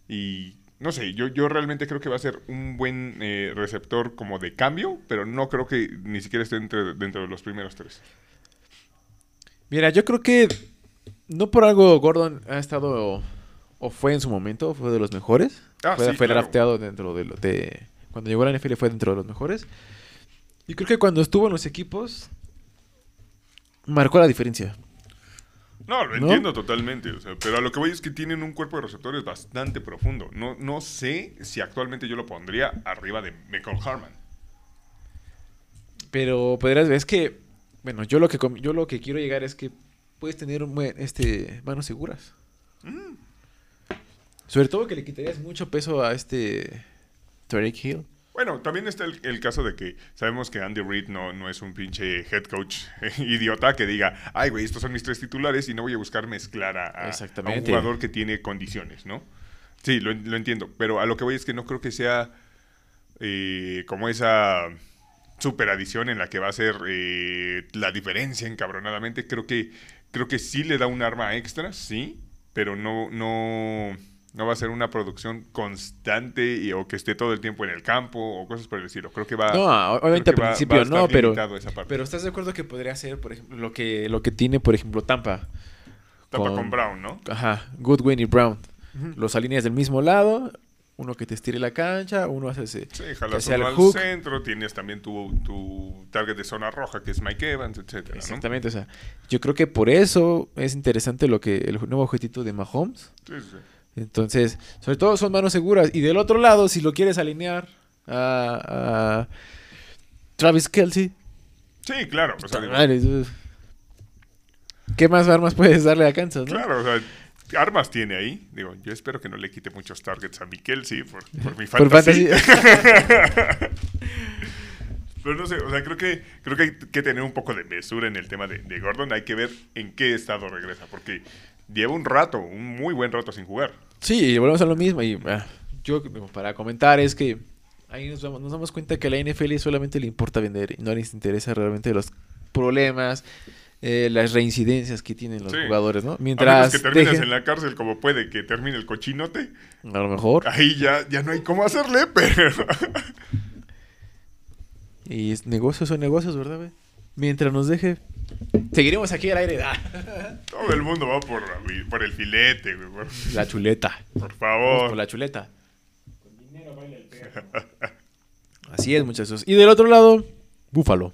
Y no sé, yo, yo realmente creo que va a ser un buen eh, receptor como de cambio, pero no creo que ni siquiera esté entre- dentro de los primeros tres. Mira, yo creo que no por algo Gordon ha estado o fue en su momento, fue de los mejores. Ah, fue sí, fue claro. drafteado dentro de, lo- de cuando llegó a la NFL fue dentro de los mejores. Y creo que cuando estuvo en los equipos marcó la diferencia. No, lo ¿No? entiendo totalmente. o sea, pero a lo que voy es que tienen un cuerpo de receptores bastante profundo. No, no sé si actualmente yo lo pondría arriba de Michael Harman. Pero podrías ver, es que, bueno, yo lo que yo lo que quiero llegar es que puedes tener este, manos seguras. Mm. Sobre todo que le quitarías mucho peso a este Tarek Hill. Bueno, también está el, el caso de que sabemos que Andy Reid no, no es un pinche head coach idiota que diga, ay, güey, estos son mis tres titulares y no voy a buscar mezclar a, a- a un jugador que tiene condiciones, ¿no? Sí, lo, lo entiendo, pero a lo que voy es que no creo que sea eh, como esa super adición en la que va a ser eh, la diferencia encabronadamente. Creo que, creo que sí le da un arma extra, sí, pero no, no, no va a ser una producción constante y- o que esté todo el tiempo en el campo o cosas por el estilo. Creo que va. No, obviamente al va- principio va a estar no, pero limitado esa parte. pero estás de acuerdo que podría ser, por ejemplo, lo que lo que tiene, por ejemplo, Tampa. Con- con Brown, ¿no? Ajá, Goodwin y Brown. Los alineas del mismo lado, uno que te estire la cancha, uno hace ese Sí, jalas el uno al hook. centro, tienes también tu, tu target de zona roja que es Mike Evans, etcétera, ¿no? Exactamente, o sea, yo creo que por eso es interesante lo que el nuevo objetito de Mahomes. Sí, sí. Entonces, sobre todo son manos seguras. Y del otro lado, si lo quieres alinear a, a Travis Kelsey, Sí, claro. O sea, ¿qué más armas puedes darle a Kansas, no? Claro, o sea, armas tiene ahí. Digo, yo espero que no le quite muchos targets a Mikel, sí, por, por mi fantasy. Pero no sé, o sea, creo que, creo que hay que tener un poco de mesura en el tema de, de Gordon. Hay que ver en qué estado regresa, porque lleva un rato, un muy buen rato sin jugar. Sí, y volvemos a lo mismo. Y ah, yo, para comentar, es que ahí nos damos, nos damos cuenta que a la NFL solamente le importa vender y no les interesa realmente los problemas, eh, las reincidencias que tienen los Sí. jugadores, ¿no? A menos Mientras que termines dejen- en la cárcel como puede que termine el cochinote, a lo mejor ahí ya, ya no hay cómo hacerle, pero... y es- negocios son negocios, ¿verdad, güey? Mientras nos deje seguiremos aquí al aire, Todo el mundo va por, por el filete, güey. Por, la chuleta, por favor. por la chuleta. Con dinero baila el perro. Así es, muchachos. Y del otro lado, Búfalo.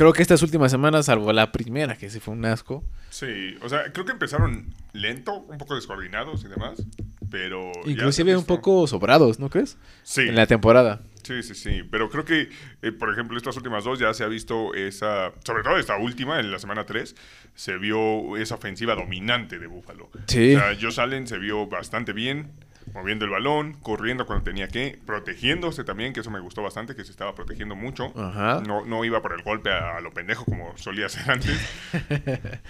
Creo que estas últimas semanas, salvo la primera, que se fue un asco. Sí, o sea, creo que empezaron lento, un poco descoordinados y demás, pero... Inclusive un poco sobrados, ¿no crees? Sí, En la temporada. sí, sí, sí, pero creo que, eh, por ejemplo, estas últimas dos ya se ha visto esa, sobre todo esta última, en la semana 3, se vio esa ofensiva dominante de Búfalo. Sí. O sea, Josh Allen se vio bastante bien, moviendo el balón, corriendo cuando tenía que, protegiéndose también, que eso me gustó bastante, que se estaba protegiendo mucho. Ajá. No, no iba por el golpe a, a lo pendejo como solía hacer antes.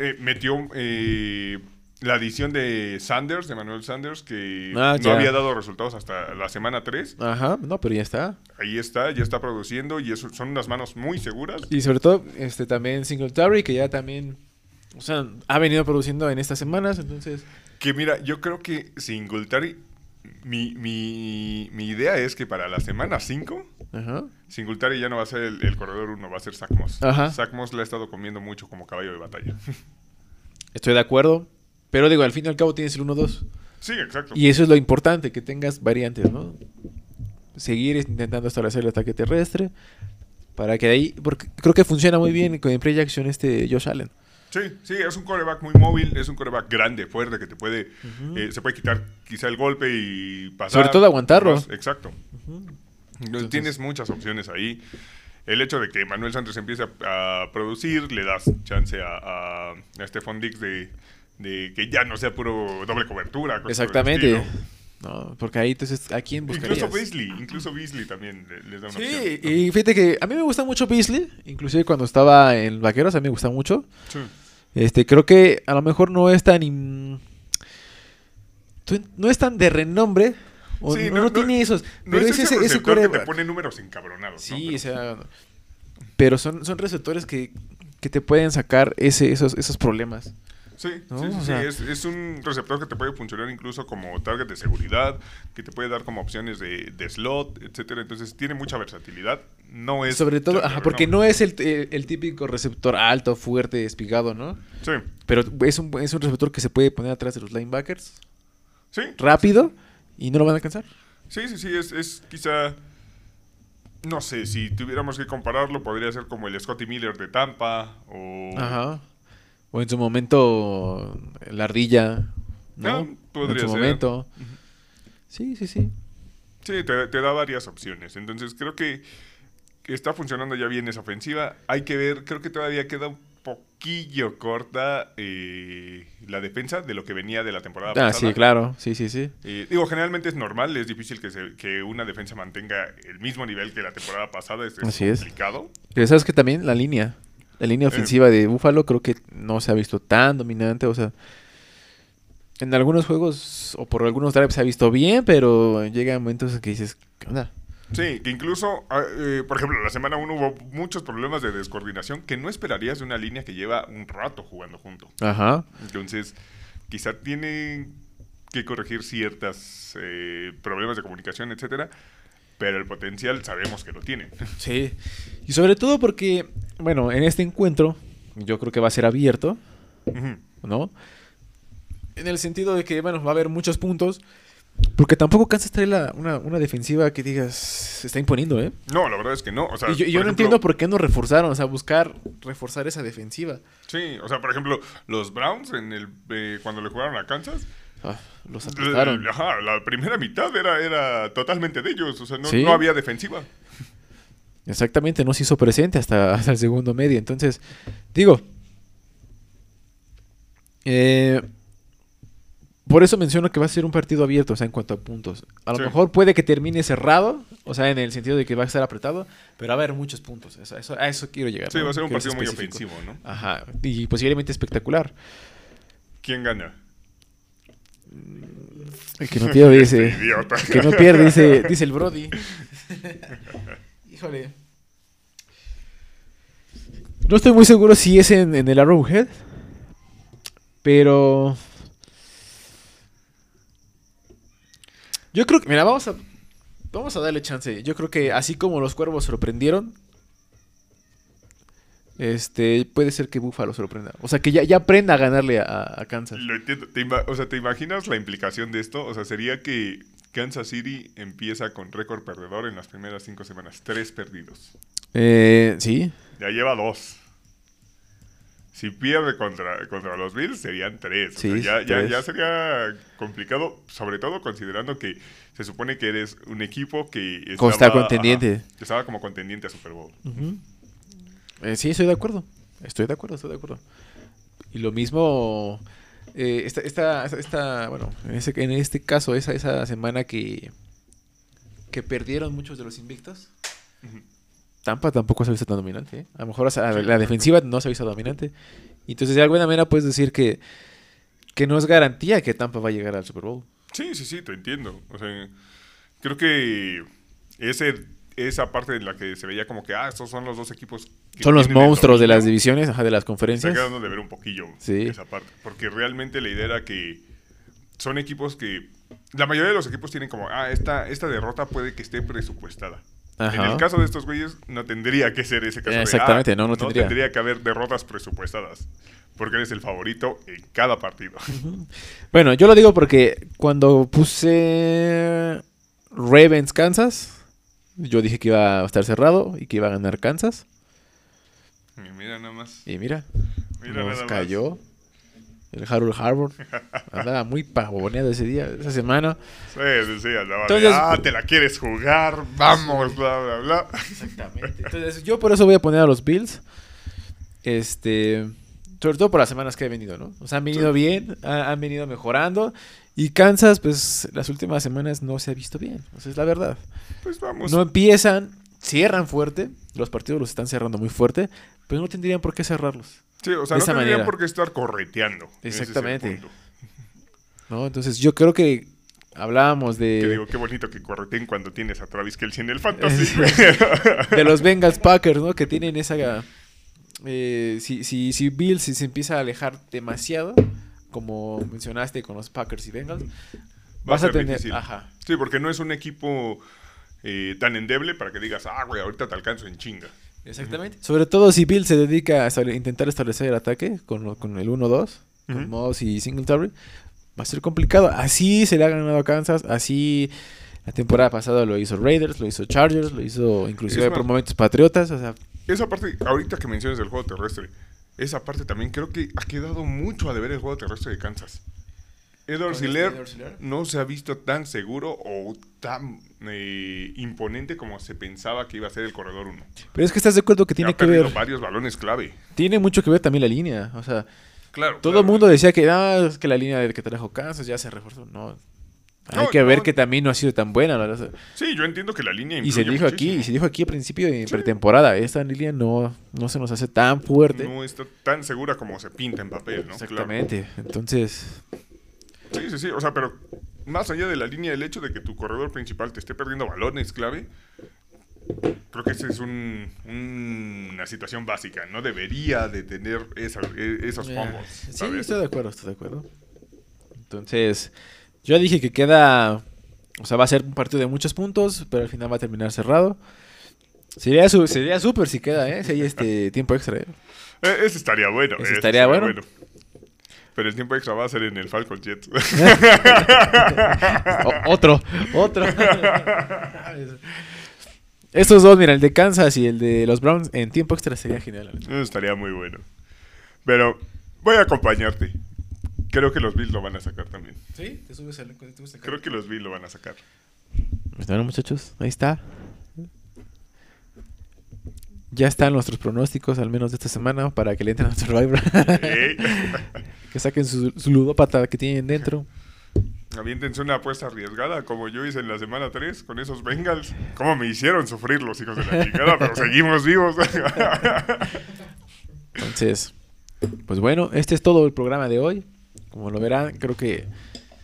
Eh, metió eh, la adición de Sanders, de Manuel Sanders, que Ah, no ya. había dado resultados hasta la semana 3. Ajá, no, pero ya está. Ahí está, ya está produciendo y eso, son unas manos muy seguras. Y sobre todo, este también Singletary, que ya también, o sea, ha venido produciendo en estas semanas, entonces... Que mira, yo creo que Singletary, mi, mi, mi idea es que para la semana 5, Ajá. Singletary ya no va a ser el, el corredor 1, va a ser Zach Moss. Ajá. Zach Moss le ha estado comiendo mucho como caballo de batalla. Estoy de acuerdo. Pero digo, al fin y al cabo tienes el 1-2. sí, exacto. Y eso es lo importante, que tengas variantes, ¿no? Seguir intentando establecer el ataque terrestre. Para que de ahí, porque creo que funciona muy bien con el play action este Josh Allen. Sí, sí, es un coreback muy móvil, es un coreback grande, fuerte, que te puede, eh, se puede quitar quizá el golpe y pasar. Sobre todo aguantarlo. Más, Exacto. Entonces, Tienes muchas opciones ahí. El hecho de que Manuel Santos empiece a, a producir, le das chance a, a, a Stephon Dix de, de que ya no sea puro doble cobertura. Exactamente. No, porque ahí entonces, ¿a quién buscarías? Incluso Beasley, incluso Beasley también le- les da una opción. Sí, ¿no? y fíjate que a mí me gusta mucho Beasley, inclusive cuando estaba en Vaqueros, a mí me gusta mucho. Sí. Este, creo que a lo mejor no es tan in- no es tan de renombre o Sí, no, no- no no- tiene esos, No pero es es ese, ese, que te pone números encabronados. Sí, Pero- o sea, pero son, son receptores que, que te pueden sacar ese, esos, esos problemas. Sí, ¿no? sí, sí, O sí, Es, es un receptor que te puede funcionar incluso como target de seguridad, que te puede dar como opciones de, de slot, etcétera. Entonces tiene mucha versatilidad. No es Sobre todo, ajá, porque no es el, el- el típico receptor alto, fuerte, espigado, ¿no? Sí, Pero es un, es un receptor que se puede poner atrás de los linebackers sí, rápido y no lo van a alcanzar. sí, sí, sí, es, es quizá... No sé, si tuviéramos que compararlo, podría ser como el Scotty Miller de Tampa o... Ajá. O en su momento, la ardilla. ¿no? Ah, podría en su ser. momento. Sí, sí, sí. Sí, te, te da varias opciones. Entonces creo que, está funcionando ya bien esa ofensiva. Hay que ver, creo que todavía queda un poquillo corta eh, la defensa de lo que venía de la temporada Ah, pasada. sí, claro. Sí, sí, sí. Eh, digo, generalmente es normal, es difícil que, se- que una defensa mantenga el mismo nivel que la temporada pasada, es, es Así es. complicado. Pero sabes que también la línea, la Eh. línea ofensiva de Búfalo creo que no se ha visto tan dominante, o sea, en algunos juegos o por algunos drives se ha visto bien, pero llega momentos en que dices, ¿qué onda? Sí, que incluso, ah, eh, por ejemplo, la semana 1 hubo muchos problemas de descoordinación que no esperarías de una línea que lleva un rato jugando junto. Ajá. Entonces, quizá tiene que corregir ciertos problemas de comunicación, etcétera, pero el potencial sabemos que lo tienen. Sí. Y sobre todo porque, bueno, en este encuentro yo creo que va a ser abierto. ¿no? En el sentido de que, bueno, va a haber muchos puntos. Porque tampoco Kansas trae la- una, una defensiva que digas, se está imponiendo, ¿eh? no, la verdad es que no. O sea, y yo, no entiendo por qué no reforzaron, o sea, buscar reforzar esa defensiva. Sí, o sea, por ejemplo, los Browns en el eh, cuando le jugaron a Kansas, Ah, los aplastaron. l- ajá, la primera mitad era, era totalmente de ellos, o sea, no, Sí. no había defensiva. Exactamente, no se hizo presente hasta, hasta el segundo medio. Entonces, digo, eh, por eso menciono que va a ser un partido abierto, o sea, en cuanto a puntos. A lo Sí. mejor puede que termine cerrado, o sea, en el sentido de que va a estar apretado, pero va a haber muchos puntos. Eso, eso- a eso quiero llegar. Sí, ¿no? va a ser un Quiero partido muy ofensivo, ¿no? Ajá, y posiblemente espectacular. ¿Quién gana? El que no pierde dice. Este idiota. El que no pierde dice, dice el Brody. Híjole. No estoy muy seguro si es en, en el Arrowhead. Pero. Yo creo que. Mira, vamos a. Vamos a darle chance. Yo creo que así como los cuervos sorprendieron. Este, puede ser que Buffalo sorprenda. O sea, que ya, ya aprenda a ganarle a, a Kansas. Lo entiendo. ¿Te o sea, ¿te imaginas la implicación de esto? O sea, sería que Kansas City empieza con récord perdedor en las primeras cinco semanas. Tres perdidos. Eh, sí. Ya lleva dos. Si pierde contra, contra los Bills, serían tres. O sea, Sí, ya, ya- tres. ya sería complicado, sobre todo considerando que se supone que eres un equipo que Como está contendiente. ajá, que estaba como contendiente a Super Bowl. Ujú. Eh, sí, estoy de acuerdo. Estoy de acuerdo, estoy de acuerdo. Y lo mismo, eh, esta, esta, esta- bueno, en, ese, en este caso, esa, esa semana que, que perdieron muchos de los invictos. Tampa tampoco se ha visto tan dominante. ¿eh? A lo mejor o sea, Sí. la defensiva no se ha visto dominante. Entonces, de alguna manera puedes decir que, que no es garantía que Tampa va a llegar al Super Bowl. Sí, sí, sí, te entiendo. O sea, creo que ese, esa parte en la que se veía como que, ah, estos son los dos equipos. que Son los monstruos de las divisiones, ajá, de las Está conferencias. quedando de ver un poquillo Sí. esa parte. Porque realmente la idea era que son equipos que. La mayoría de los equipos tienen como, ah, esta, esta derrota puede que esté presupuestada. En Ajá. el caso de estos güeyes, no tendría que ser ese caso. de, Exactamente, ah, no, no tendría. que haber derrotas presupuestadas. Porque eres el favorito en cada partido. Bueno, yo lo digo porque cuando puse Ravens Kansas, yo dije que iba a estar cerrado y que iba a ganar Kansas. Y mira nada más. Y mira, Mira nos nada más. cayó el Harold Harbour. Andaba muy pavoneado ese día, esa semana. Sí, sí, sí, andaba de, Entonces- ah, te la quieres jugar, vamos, bla, bla, bla. Exactamente. Entonces, yo por eso voy a poner a los Bills. Este. Sobre todo por las semanas que han venido, ¿no? O sea, han venido bien, ha- han venido mejorando. Y Kansas, pues, las últimas semanas no se ha visto bien. Es la verdad. Pues vamos. No empiezan, cierran fuerte. Los partidos los están cerrando muy fuerte. Pero no tendrían por qué cerrarlos. sí, o sea, de no esa tendrían manera. por qué estar correteando. Ese es el Exactamente. ¿no? Entonces, yo creo que hablábamos Que de, digo, qué bonito que correteen cuando tienes a Travis Kelsey en el fantasy. De los Bengals Packers, ¿no? Que tienen esa. eh, si, si, si Bills si se empieza a alejar demasiado, como mencionaste con los Packers y Bengals, Va a vas a ser tener. difícil. Ajá. Sí, porque no es un equipo eh, tan endeble para que digas, ah, güey, ahorita te alcanzo en chinga. Exactamente. Sobre todo si Bill se dedica a intentar establecer el ataque con, lo- con el 1-2, con Ujú. Moss y Singletary, va a ser complicado. Así se le ha ganado a Kansas, así la temporada pasada lo hizo Raiders, lo hizo Chargers, lo hizo inclusive Es por más- momentos Patriotas, o sea, Esa parte, ahorita que mencionas el juego terrestre, esa parte también creo que ha quedado mucho a deber el juego terrestre de Kansas. Edward este Siller Edward Siller. no se ha visto tan seguro o tan eh, imponente como se pensaba que iba a ser el corredor 1. pero es que estás de acuerdo que tiene ha que ver, varios balones clave. tiene mucho que ver también la línea, o sea, Claro. todo el mundo decía que, ah, es que la línea de que trajo Kansas ya se reforzó, no. Hay No, que ver no. que también no ha sido tan buena, verdad. Sí, yo entiendo que la línea Y se dijo aquí, muchísimo. y se dijo aquí al principio de pretemporada, esta línea no, no se nos hace tan fuerte. No está tan segura como se pinta en papel, ¿no? Exactamente. Entonces, Claro. Sí, sí, sí. O sea, pero más allá de la línea, el hecho de que tu corredor principal te esté perdiendo balones clave, creo que esa es un- un- una situación básica. No debería de tener esa- e- esos eh, fumbles, sí, estoy de acuerdo, estoy de acuerdo. Entonces, yo dije que queda, o sea, va a ser un partido de muchos puntos, pero al final va a terminar cerrado. Sería su- sería súper si queda, ¿eh? Si hay este tiempo extra. ¿eh? Eh, ese estaría bueno. Ese ese estaría bueno. Pero el tiempo extra va a ser en el Falcon Jet. O- otro, otro. Estos dos, mira, el de Kansas y el de los Browns en tiempo extra sería genial. Eso estaría muy bueno. Pero voy a acompañarte. Creo que los Bills lo van a sacar también. ¿Sí? ¿Te subes al, te subes al Creo que los Bills lo van a sacar. Bueno, muchachos, ahí está. Ya están nuestros pronósticos, al menos de esta semana, para que le entren a Survivor. Que saquen su, su ludópata que tienen dentro. Aviéntense una apuesta arriesgada, como yo hice en la semana 3 con esos Bengals. ¿Cómo me hicieron sufrir los hijos de la chingada? Pero seguimos vivos. Entonces, pues bueno, este es todo el programa de hoy. Como lo verán, creo que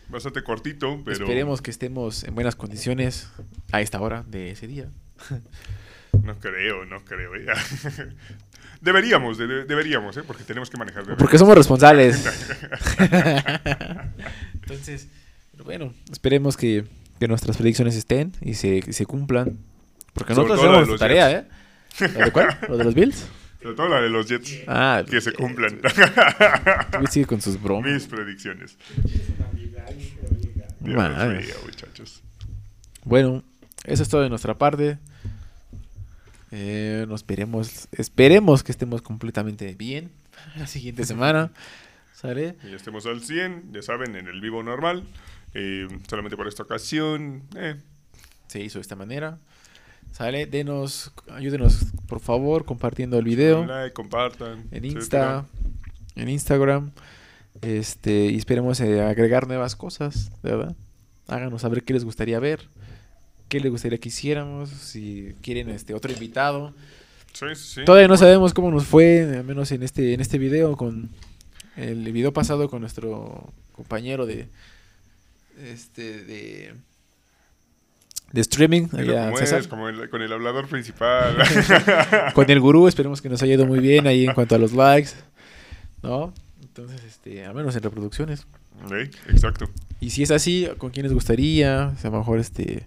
bastante cortito, pero... Esperemos que estemos en buenas condiciones a esta hora de ese día. No creo, no creo. eh. deberíamos, de- de- deberíamos, ¿eh? Porque tenemos que manejar. de- Porque somos responsables. Entonces, pero bueno, esperemos que, que nuestras predicciones estén y se, y se cumplan. Porque Sobre nosotros hacemos los tarea, ¿eh? ¿Lo de cuál? ¿Lo de los Bills? Sobre todo la de los Jets. Ah, Que se cumplan. Luis sigue con sus bromas. Mis predicciones. Dios Madre. mío, muchachos. Bueno, eso es todo de nuestra parte. Eh, nos esperemos, esperemos que estemos completamente bien la siguiente semana. ¿Sale? Y ya estemos al 100, ya saben, en el vivo normal. Eh, solamente por esta ocasión. eh, Se hizo de esta manera. ¿Sale? Denos, ayúdenos por favor compartiendo el video like, compartan. en etcétera. Insta, en Instagram. Este, y esperemos eh, agregar nuevas cosas, de verdad. Háganos saber qué les gustaría ver, qué les gustaría que hiciéramos, si quieren este otro invitado. Sí, sí, sí. Todavía no sabemos cómo nos fue, al menos en este, en este video, con el video pasado con nuestro compañero de este de, de streaming, allá, como César. es, como el- con el hablador principal. con el gurú, esperemos que nos haya ido muy bien ahí en cuanto a los likes, ¿no? Entonces, este, al menos en reproducciones. Exacto. Y si es así, ¿con quién les gustaría? O sea, a lo mejor este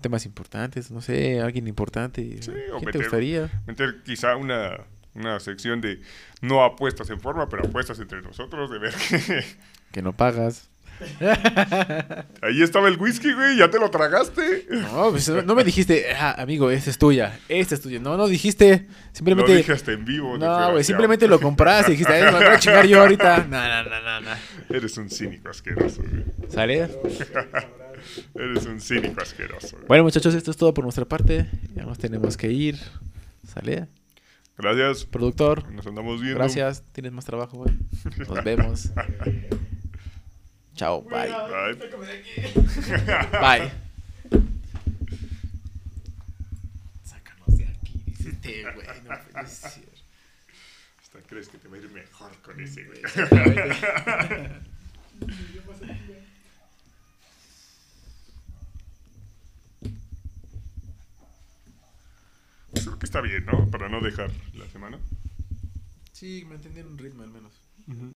temas importantes, no sé, alguien importante. Sí, ¿Quién o te meter- gustaría? Meter quizá una, una sección de no apuestas en forma, pero apuestas entre nosotros, de ver que... Que no pagas. Ahí estaba el whisky, güey, ya te lo tragaste. No, pues, no me dijiste, "Ah, amigo, esta es tuya, esta es tuya. No, no dijiste, Lo simplemente. dije hasta en vivo. no, güey, simplemente lo compraste y dijiste, "Ay, me voy a chingar yo ahorita. No, no, no, no, no. Eres un cínico asqueroso, güey. ¿Sale? Eres un cínico asqueroso. güey. Bueno, muchachos, esto es todo por nuestra parte. Ya nos tenemos que ir. ¿Sale? Gracias. Productor, Nos andamos viendo. gracias. Tienes más trabajo, güey. Nos vemos. Chao, bye. Bye. Bye. Sácanos de aquí, dice este, güey. No puede ser. Hasta crees que te va a ir mejor con ese, güey. Creo que está bien, ¿no? Para no dejar la semana. Sí, me entendieron un ritmo al menos.